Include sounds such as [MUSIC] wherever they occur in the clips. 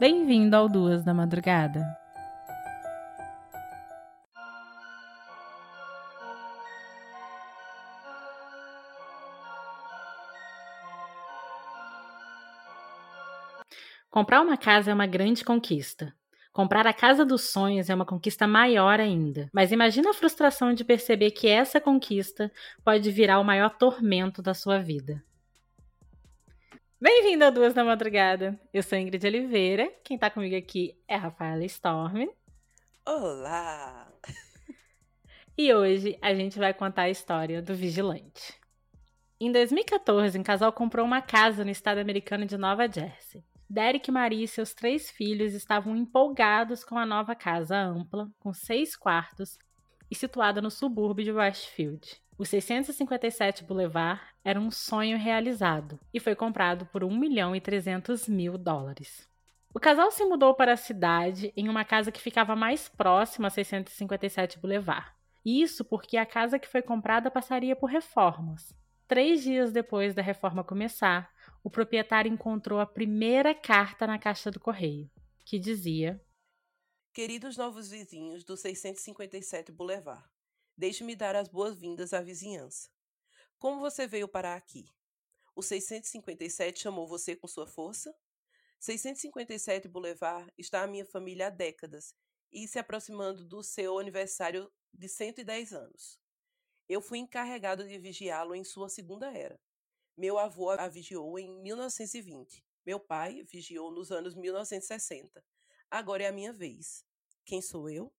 Bem-vindo ao Duas da Madrugada. Comprar uma casa é uma grande conquista. Comprar a casa dos sonhos é uma conquista maior ainda. Mas imagina a frustração de perceber que essa conquista pode virar o maior tormento da sua vida. Bem-vindo a Duas da Madrugada. Eu sou Ingrid Oliveira. Quem tá comigo aqui é Rafaela Storm. Olá! E hoje a gente vai contar a história do vigilante. Em 2014, um casal comprou uma casa no estado americano de Nova Jersey. Derek, Maria e seus três filhos estavam empolgados com a nova casa ampla, com seis quartos e situada no subúrbio de Westfield. O 657 Boulevard era um sonho realizado e foi comprado por 1 milhão e 300 mil dólares. O casal se mudou para a cidade em uma casa que ficava mais próxima a 657 Boulevard. Isso porque a casa que foi comprada passaria por reformas. Três dias depois da reforma começar, o proprietário encontrou a primeira carta na caixa do correio, que dizia: Queridos novos vizinhos do 657 Boulevard, deixe-me dar as boas-vindas à vizinhança. Como você veio parar aqui? O 657 chamou você com sua força? 657 Boulevard está a minha família há décadas e se aproximando do seu aniversário de 110 anos. Eu fui encarregado de vigiá-lo em sua segunda era. Meu avô a vigiou em 1920. Meu pai vigiou nos anos 1960. Agora é a minha vez. Quem sou eu?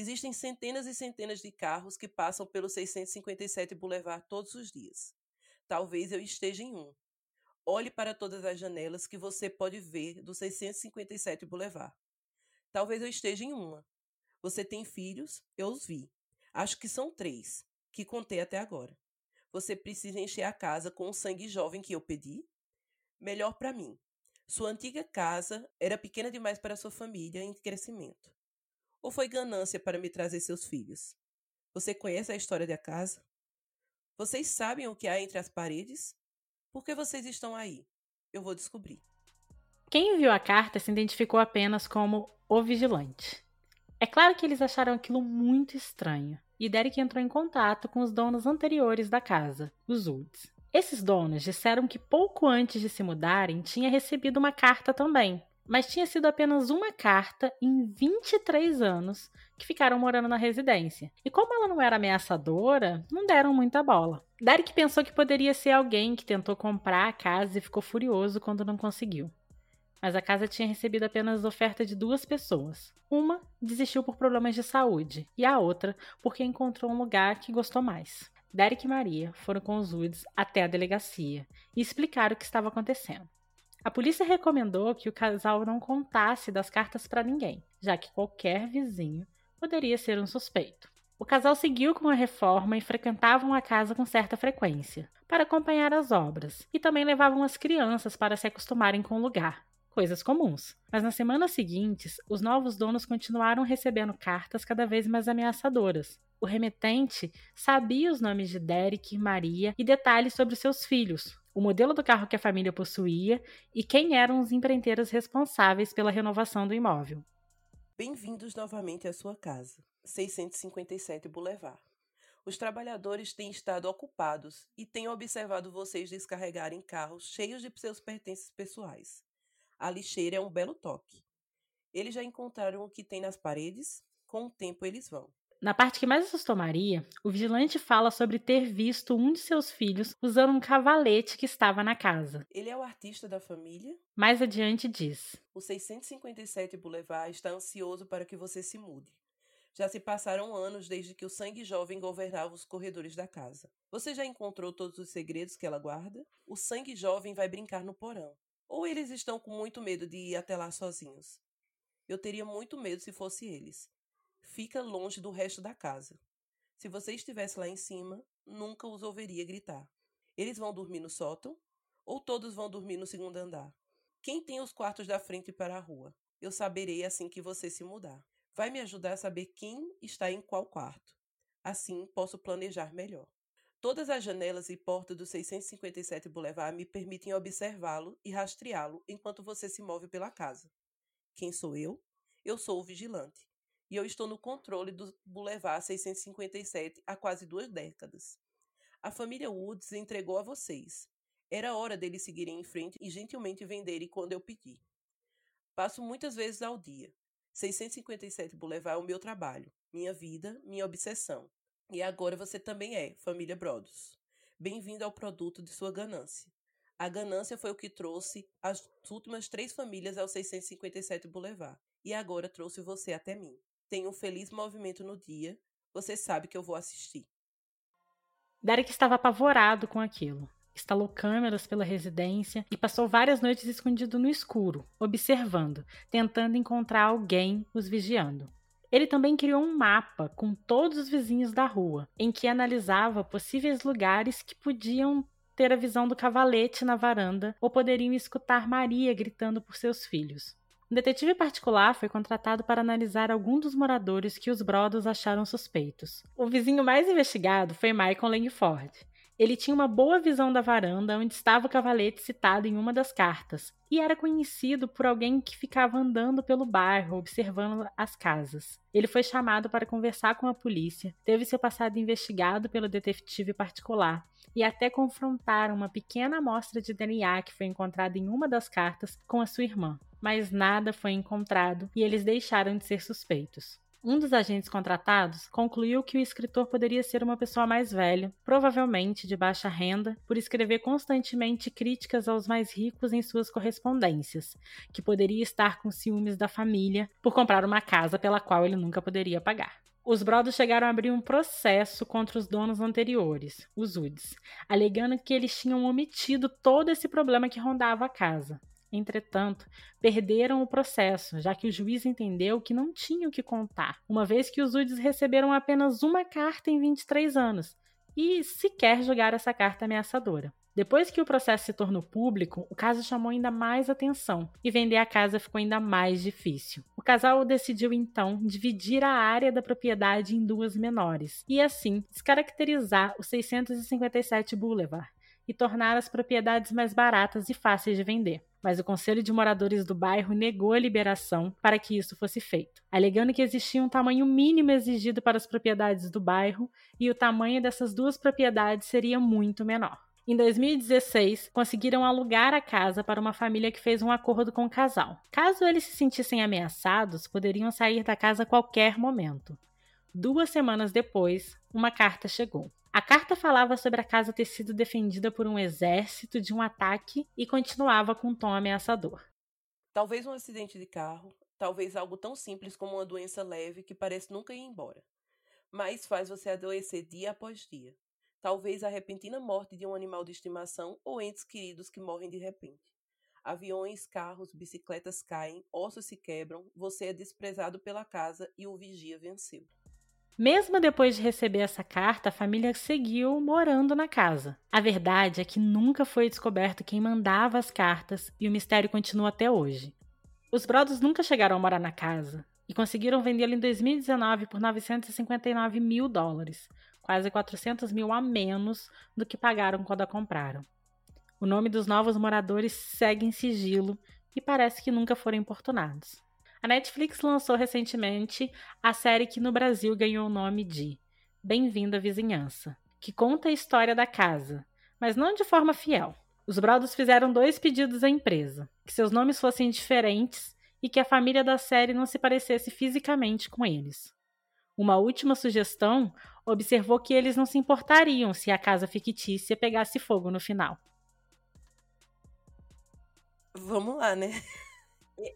Existem centenas e centenas de carros que passam pelo 657 Boulevard todos os dias. Talvez eu esteja em um. Olhe para todas as janelas que você pode ver do 657 Boulevard. Talvez eu esteja em uma. Você tem filhos? Eu os vi. Acho que são três, que contei até agora. Você precisa encher a casa com o sangue jovem que eu pedi? Melhor para mim. Sua antiga casa era pequena demais para sua família em crescimento. Ou foi ganância para me trazer seus filhos? Você conhece a história da casa? Vocês sabem o que há entre as paredes? Por que vocês estão aí? Eu vou descobrir. Quem enviou a carta se identificou apenas como o vigilante. É claro que eles acharam aquilo muito estranho e Derek entrou em contato com os donos anteriores da casa, os Woods. Esses donos disseram que pouco antes de se mudarem tinha recebido uma carta também, mas tinha sido apenas uma carta em 23 anos que ficaram morando na residência. E como ela não era ameaçadora, não deram muita bola. Derek pensou que poderia ser alguém que tentou comprar a casa e ficou furioso quando não conseguiu mas a casa tinha recebido apenas oferta de duas pessoas. Uma desistiu por problemas de saúde e a outra porque encontrou um lugar que gostou mais. Derek e Maria foram com os Woods até a delegacia e explicaram o que estava acontecendo. A polícia recomendou que o casal não contasse das cartas para ninguém, já que qualquer vizinho poderia ser um suspeito. O casal seguiu com a reforma e frequentavam a casa com certa frequência, para acompanhar as obras, e também levavam as crianças para se acostumarem com o lugar, coisas comuns. Mas nas semanas seguintes, os novos donos continuaram recebendo cartas cada vez mais ameaçadoras. O remetente sabia os nomes de Derek e Maria e detalhes sobre seus filhos, o modelo do carro que a família possuía e quem eram os empreiteiros responsáveis pela renovação do imóvel. Bem-vindos novamente à sua casa, 657 Boulevard. Os trabalhadores têm estado ocupados e têm observado vocês descarregarem carros cheios de seus pertences pessoais. A lixeira é um belo toque. Eles já encontraram o que tem nas paredes, com o tempo eles vão. Na parte que mais assustou Maria, o vigilante fala sobre ter visto um de seus filhos usando um cavalete que estava na casa. Ele é o artista da família? Mais adiante diz: O 657 Boulevard está ansioso para que você se mude. Já se passaram anos desde que o sangue jovem governava os corredores da casa. Você já encontrou todos os segredos que ela guarda? O sangue jovem vai brincar no porão. Ou eles estão com muito medo de ir até lá sozinhos? Eu teria muito medo se fosse eles. Fica longe do resto da casa. Se você estivesse lá em cima, nunca os ouviria gritar. Eles vão dormir no sótão? Ou todos vão dormir no segundo andar? Quem tem os quartos da frente para a rua? Eu saberei assim que você se mudar. Vai me ajudar a saber quem está em qual quarto. Assim posso planejar melhor. Todas as janelas e portas do 657 Boulevard me permitem observá-lo e rastreá-lo enquanto você se move pela casa. Quem sou eu? Eu sou o vigilante. E eu estou no controle do Boulevard 657 há quase duas décadas. A família Woods entregou a vocês. Era hora deles seguirem em frente e gentilmente venderem quando eu pedi. Passo muitas vezes ao dia. 657 Boulevard é o meu trabalho, minha vida, minha obsessão. E agora você também é, família Brodos. Bem-vindo ao produto de sua ganância. A ganância foi o que trouxe as últimas três famílias ao 657 Boulevard. E agora trouxe você até mim. Tenha um feliz movimento no dia. Você sabe que eu vou assistir. Derek estava apavorado com aquilo. Instalou câmeras pela residência e passou várias noites escondido no escuro, observando, tentando encontrar alguém os vigiando. Ele também criou um mapa com todos os vizinhos da rua, em que analisava possíveis lugares que podiam ter a visão do cavalete na varanda ou poderiam escutar Maria gritando por seus filhos. Um detetive particular foi contratado para analisar algum dos moradores que os Brothers acharam suspeitos. O vizinho mais investigado foi Michael Langford. Ele tinha uma boa visão da varanda onde estava o cavalete citado em uma das cartas, e era conhecido por alguém que ficava andando pelo bairro observando as casas. Ele foi chamado para conversar com a polícia, teve seu passado investigado pelo detetive particular e até confrontar uma pequena amostra de DNA que foi encontrada em uma das cartas com a sua irmã mas nada foi encontrado e eles deixaram de ser suspeitos. Um dos agentes contratados concluiu que o escritor poderia ser uma pessoa mais velha, provavelmente de baixa renda, por escrever constantemente críticas aos mais ricos em suas correspondências, que poderia estar com ciúmes da família por comprar uma casa pela qual ele nunca poderia pagar. Os Brothers chegaram a abrir um processo contra os donos anteriores, os Woods, alegando que eles tinham omitido todo esse problema que rondava a casa. Entretanto, perderam o processo, já que o juiz entendeu que não tinham que contar, uma vez que os Uds receberam apenas uma carta em 23 anos e sequer jogaram essa carta ameaçadora. Depois que o processo se tornou público, o caso chamou ainda mais atenção e vender a casa ficou ainda mais difícil. O casal decidiu então dividir a área da propriedade em duas menores e assim descaracterizar o 657 Boulevard e tornar as propriedades mais baratas e fáceis de vender mas o Conselho de Moradores do bairro negou a liberação para que isso fosse feito, alegando que existia um tamanho mínimo exigido para as propriedades do bairro e o tamanho dessas duas propriedades seria muito menor. Em 2016, conseguiram alugar a casa para uma família que fez um acordo com o casal. Caso eles se sentissem ameaçados, poderiam sair da casa a qualquer momento. Duas semanas depois, uma carta chegou. A carta falava sobre a casa ter sido defendida por um exército de um ataque e continuava com um tom ameaçador. Talvez um acidente de carro, talvez algo tão simples como uma doença leve que parece nunca ir embora, mas faz você adoecer dia após dia. Talvez a repentina morte de um animal de estimação ou entes queridos que morrem de repente. Aviões, carros, bicicletas caem, ossos se quebram, você é desprezado pela casa e o vigia venceu. Mesmo depois de receber essa carta, a família seguiu morando na casa. A verdade é que nunca foi descoberto quem mandava as cartas e o mistério continua até hoje. Os Brothers nunca chegaram a morar na casa e conseguiram vendê-la em 2019 por 959 mil dólares, quase 400 mil a menos do que pagaram quando a compraram. O nome dos novos moradores segue em sigilo e parece que nunca foram importunados. A Netflix lançou recentemente a série que no Brasil ganhou o nome de Bem-vindo à Vizinhança, que conta a história da casa, mas não de forma fiel. Os Brothers fizeram dois pedidos à empresa: que seus nomes fossem diferentes e que a família da série não se parecesse fisicamente com eles. Uma última sugestão observou que eles não se importariam se a casa fictícia pegasse fogo no final. Vamos lá, né?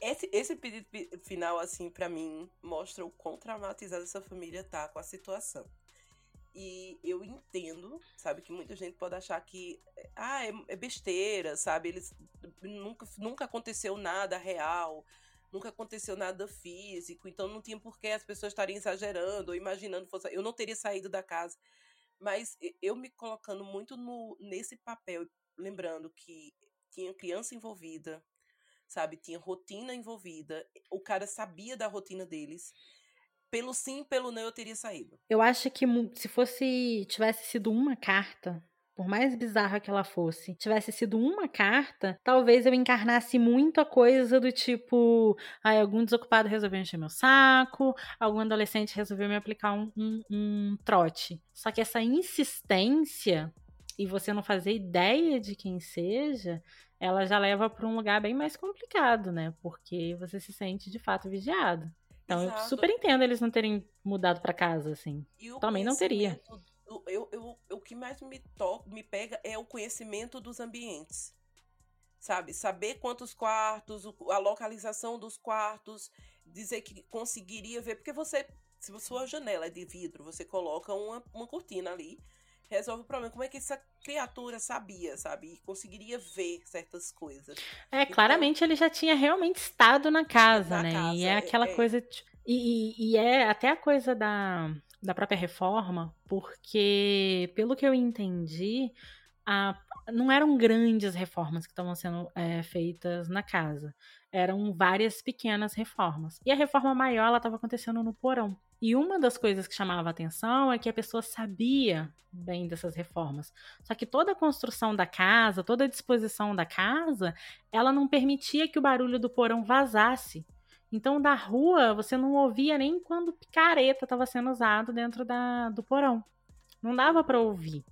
Esse, esse pedido final, assim, para mim, mostra o quão traumatizada essa família tá com a situação. E eu entendo, sabe, que muita gente pode achar que ah, é, é besteira, sabe? Eles nunca, nunca aconteceu nada real, nunca aconteceu nada físico, então não tinha por que as pessoas estarem exagerando ou imaginando fosse. Eu não teria saído da casa. Mas eu me colocando muito no, nesse papel, lembrando que tinha criança envolvida, sabe? Tinha rotina envolvida, o cara sabia da rotina deles. Pelo sim, pelo não, eu teria saído. Eu acho que se fosse tivesse sido uma carta, por mais bizarra que ela fosse, tivesse sido uma carta, talvez eu encarnasse muito a coisa do tipo: ah, algum desocupado resolveu encher meu saco, algum adolescente resolveu me aplicar um, um, um trote. Só que essa insistência e você não fazer ideia de quem seja, ela já leva para um lugar bem mais complicado, né? Porque você se sente de fato vigiado. Então Exato. eu super entendo eles não terem mudado para casa, assim. Também não teria eu, eu, o que mais me toca, me pega é o conhecimento dos ambientes. Sabe? Saber quantos quartos, a localização dos quartos, dizer que conseguiria ver. Porque você, se a sua janela é de vidro, você coloca uma, uma cortina ali, resolve o problema. Como é que essa criatura sabia, sabe? E conseguiria ver certas coisas. É, então, claramente ele já tinha realmente estado na casa, na né? Casa, e é aquela é, coisa. E, e, e, é até a coisa da, da própria reforma, porque, pelo que eu entendi, a, não eram grandes reformas que estavam sendo é, feitas na casa. Eram várias pequenas reformas. E a reforma maior estava acontecendo no porão. E uma das coisas que chamava atenção é que a pessoa sabia bem dessas reformas. Só que toda a construção da casa, toda a disposição da casa, ela não permitia que o barulho do porão vazasse. Então, da rua, você não ouvia nem quando picareta estava sendo usado dentro da, do porão. Não dava para ouvir.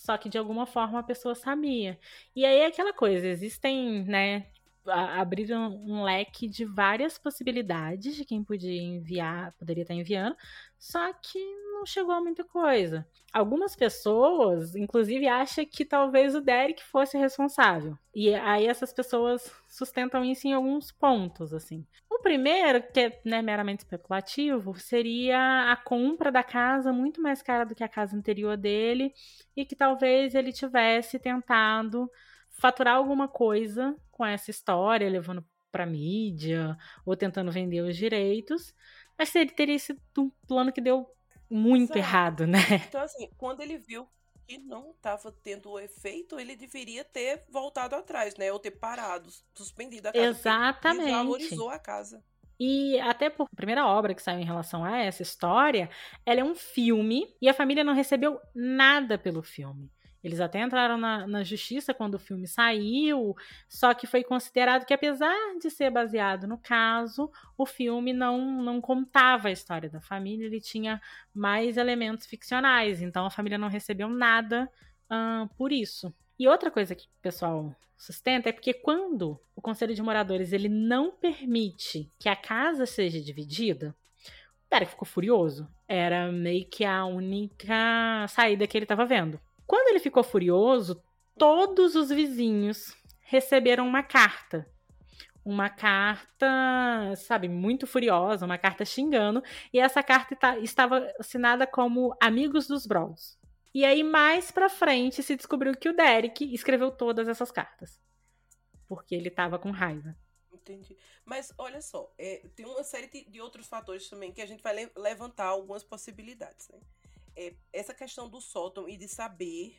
Só que de alguma forma a pessoa sabia. E aí é aquela coisa, existem, né, abriram um leque de várias possibilidades de quem podia enviar, poderia estar enviando, só que não chegou a muita coisa. Algumas pessoas, inclusive, acham que talvez o Derek fosse responsável. E aí essas pessoas sustentam isso em alguns pontos, assim. O primeiro, que é né, meramente especulativo, seria a compra da casa muito mais cara do que a casa anterior dele e que talvez ele tivesse tentado faturar alguma coisa com essa história, levando para mídia ou tentando vender os direitos. Mas ele teria sido um plano que deu muito Exato. errado, né? Então, assim, quando ele viu que não estava tendo o efeito, ele deveria ter voltado atrás, né? Ou ter parado, suspendido a casa. Exatamente. Valorizou a casa. E até por primeira obra que saiu em relação a essa história, ela é um filme e a família não recebeu nada pelo filme. Eles até entraram na, na, justiça quando o filme saiu, só que foi considerado que, apesar de ser baseado no caso, o filme não, não contava a história da família, ele tinha mais elementos ficcionais, então a família não recebeu nada por isso. E outra coisa que o pessoal sustenta é porque quando o conselho de moradores ele não permite que a casa seja dividida, o Derek ficou furioso. Era meio que a única saída que ele estava vendo. Quando ele ficou furioso, todos os vizinhos receberam uma carta. Uma carta, sabe, muito furiosa, uma carta xingando. E essa carta estava assinada como Amigos dos Bros. E aí, mais pra frente, se descobriu que o Derek escreveu todas essas cartas. Porque ele tava com raiva. Entendi. Mas olha só, é, tem uma série de, de, outros fatores também que a gente vai le levantar algumas possibilidades, né? É, essa questão do sótão e de saber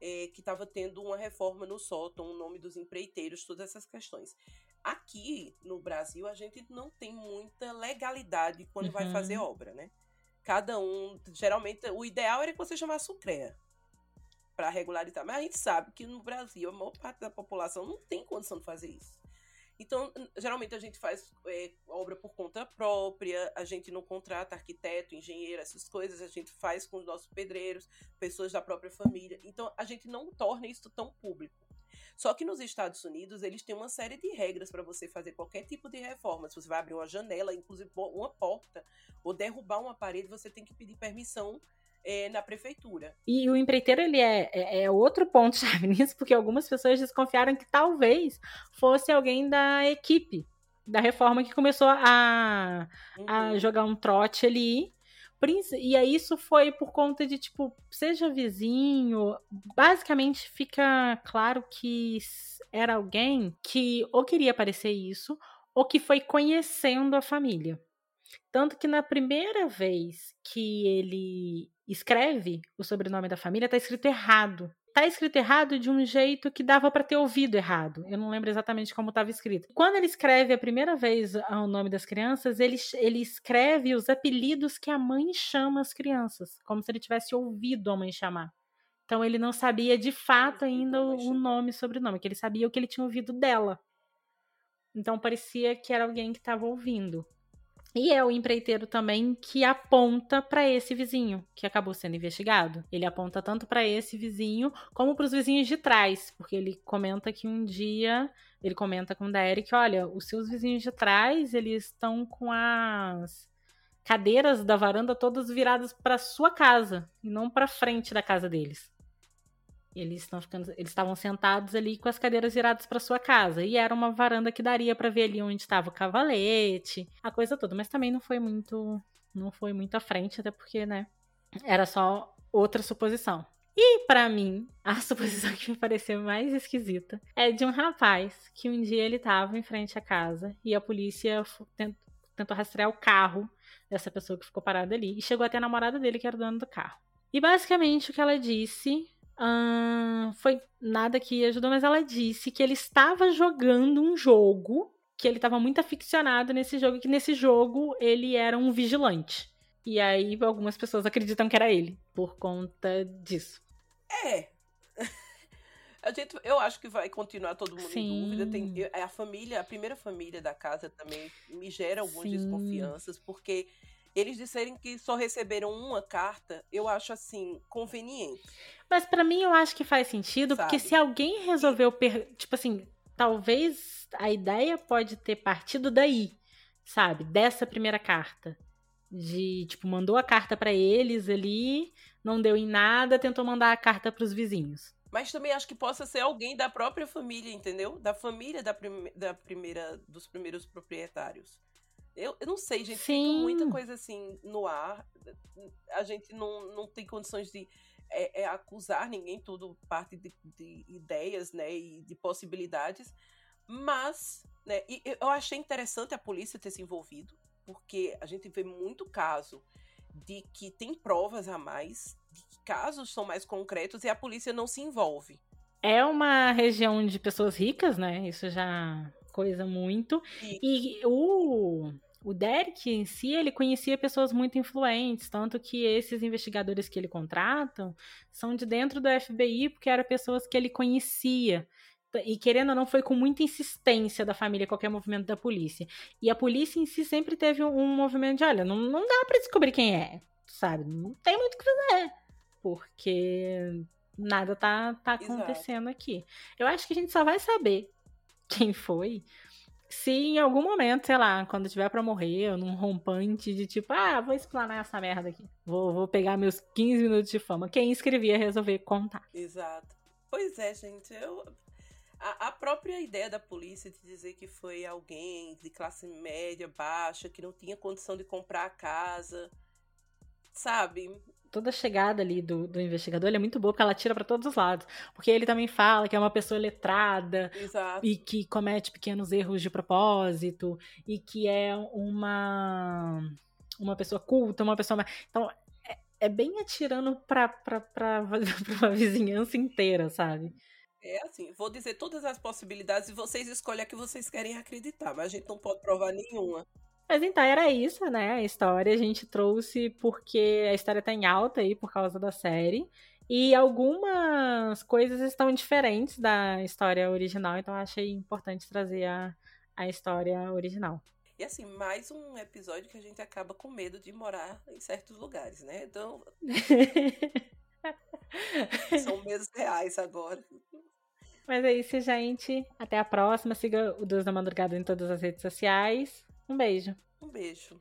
é, que estava tendo uma reforma no sótão, o nome dos empreiteiros, todas essas questões. Aqui no Brasil, a gente não tem muita legalidade quando uhum. vai fazer obra, né? Cada um, geralmente, o ideal era que você chamasse o CREA para regularizar, mas a gente sabe que no Brasil a maior parte da população não tem condição de fazer isso. Então, geralmente a gente faz é, obra por conta própria, a gente não contrata arquiteto, engenheiro, essas coisas, a gente faz com os nossos pedreiros, pessoas da própria família. Então, a gente não torna isso tão público. Só que nos Estados Unidos, eles têm uma série de regras para você fazer qualquer tipo de reforma. Se você vai abrir uma janela, inclusive uma porta, ou derrubar uma parede, você tem que pedir permissão é, na prefeitura. E o empreiteiro, ele é, é, é outro ponto-chave [LAUGHS] nisso, porque algumas pessoas desconfiaram que talvez fosse alguém da equipe da reforma que começou a, uhum. a jogar um trote ali. E aí isso foi por conta de, tipo, seja vizinho. Basicamente fica claro que era alguém que ou queria parecer isso, ou que foi conhecendo a família. Tanto que na primeira vez que ele escreve o sobrenome da família, tá escrito errado. Tá escrito errado de um jeito que dava para ter ouvido errado. Eu não lembro exatamente como estava escrito. Quando ele escreve a primeira vez o nome das crianças, ele, ele escreve os apelidos que a mãe chama as crianças, como se ele tivesse ouvido a mãe chamar. Então ele não sabia de fato ainda o nome e sobrenome, que ele sabia o que ele tinha ouvido dela. Então parecia que era alguém que estava ouvindo. E é o empreiteiro também que aponta para esse vizinho que acabou sendo investigado. Ele aponta tanto para esse vizinho como para os vizinhos de trás, porque ele comenta que um dia ele comenta com o Derek, olha, os seus vizinhos de trás, eles estão com as cadeiras da varanda todas viradas para sua casa e não para frente da casa deles. Eles estão ficando, eles estavam sentados ali com as cadeiras viradas para sua casa e era uma varanda que daria para ver ali onde estava o cavalete, a coisa toda, mas também não foi muito, não foi muito à frente, até porque, né, era só outra suposição. E para mim, a [LAUGHS] suposição que me pareceu mais esquisita é de um rapaz que um dia ele estava em frente à casa e a polícia tentou rastrear o carro dessa pessoa que ficou parada ali e chegou até a namorada dele que era o dono do carro. E basicamente o que ela disse Hum, foi nada que ajudou, mas ela disse que ele estava jogando um jogo, que ele estava muito aficionado nesse jogo, que nesse jogo ele era um vigilante. E aí algumas pessoas acreditam que era ele, por conta disso. É. [LAUGHS] A gente, eu acho que vai continuar todo mundo Sim. em dúvida. Tem, é a família, a primeira família da casa também me gera algumas Sim. desconfianças, porque eles disserem que só receberam uma carta, eu acho assim, conveniente. Mas para mim eu acho que faz sentido, Sabe? porque se alguém resolveu, per... tipo assim, talvez a ideia pode ter partido daí, sabe? Dessa primeira carta. De, tipo, mandou a carta para eles ali, não deu em nada, tentou mandar a carta para os vizinhos. Mas também acho que possa ser alguém da própria família, entendeu? Da família da, prim da primeira, dos primeiros proprietários. Eu, eu não sei, gente. Sim. Fica muita coisa assim no ar. A gente não, não tem condições de é, é acusar ninguém, tudo parte de, de, ideias, né? E de possibilidades. Mas, né? E eu achei interessante a polícia ter se envolvido, porque a gente vê muito caso de que tem provas a mais, de que casos são mais concretos e a polícia não se envolve. É uma região de pessoas ricas, né? Isso já coisa muito. E, e o o Derek em si, ele conhecia pessoas muito influentes, tanto que esses investigadores que ele contratam são de dentro do FBI, porque eram pessoas que ele conhecia. E querendo ou não, foi com muita insistência da família qualquer movimento da polícia. E a polícia em si sempre teve um, movimento de: olha, não, não dá para descobrir quem é, sabe? Não tem muito o que fazer. Porque nada tá, tá acontecendo Exato. aqui. Eu acho que a gente só vai saber quem foi se em algum momento, sei lá, quando tiver para morrer, num rompante de tipo, ah, vou explanar essa merda aqui. Vou, vou pegar meus 15 minutos de fama. Quem escrevia resolver contar. Exato. Pois é, gente. Eu, a, a, própria ideia da polícia de dizer que foi alguém de classe média, baixa, que não tinha condição de comprar a casa, sabe? Toda a chegada ali do, do investigador é muito boa, porque ela tira para todos os lados. Porque ele também fala que é uma pessoa letrada Exato. e que comete pequenos erros de propósito e que é uma uma pessoa culta, uma pessoa. Então, é, é bem atirando pra, [LAUGHS] pra uma vizinhança inteira, sabe? É assim, vou dizer todas as possibilidades e vocês escolhem a que vocês querem acreditar, mas a gente não pode provar nenhuma. Mas então era isso, né? A história a gente trouxe porque a história tá em alta aí por causa da série. E algumas coisas estão diferentes da história original, então achei importante trazer a, a história original. E assim, mais um episódio que a gente acaba com medo de morar em certos lugares, né? Então. [LAUGHS] São medos reais agora. Mas é isso, gente. Até a próxima. Siga o Deus da Madrugada em todas as redes sociais. Um beijo. Um beijo.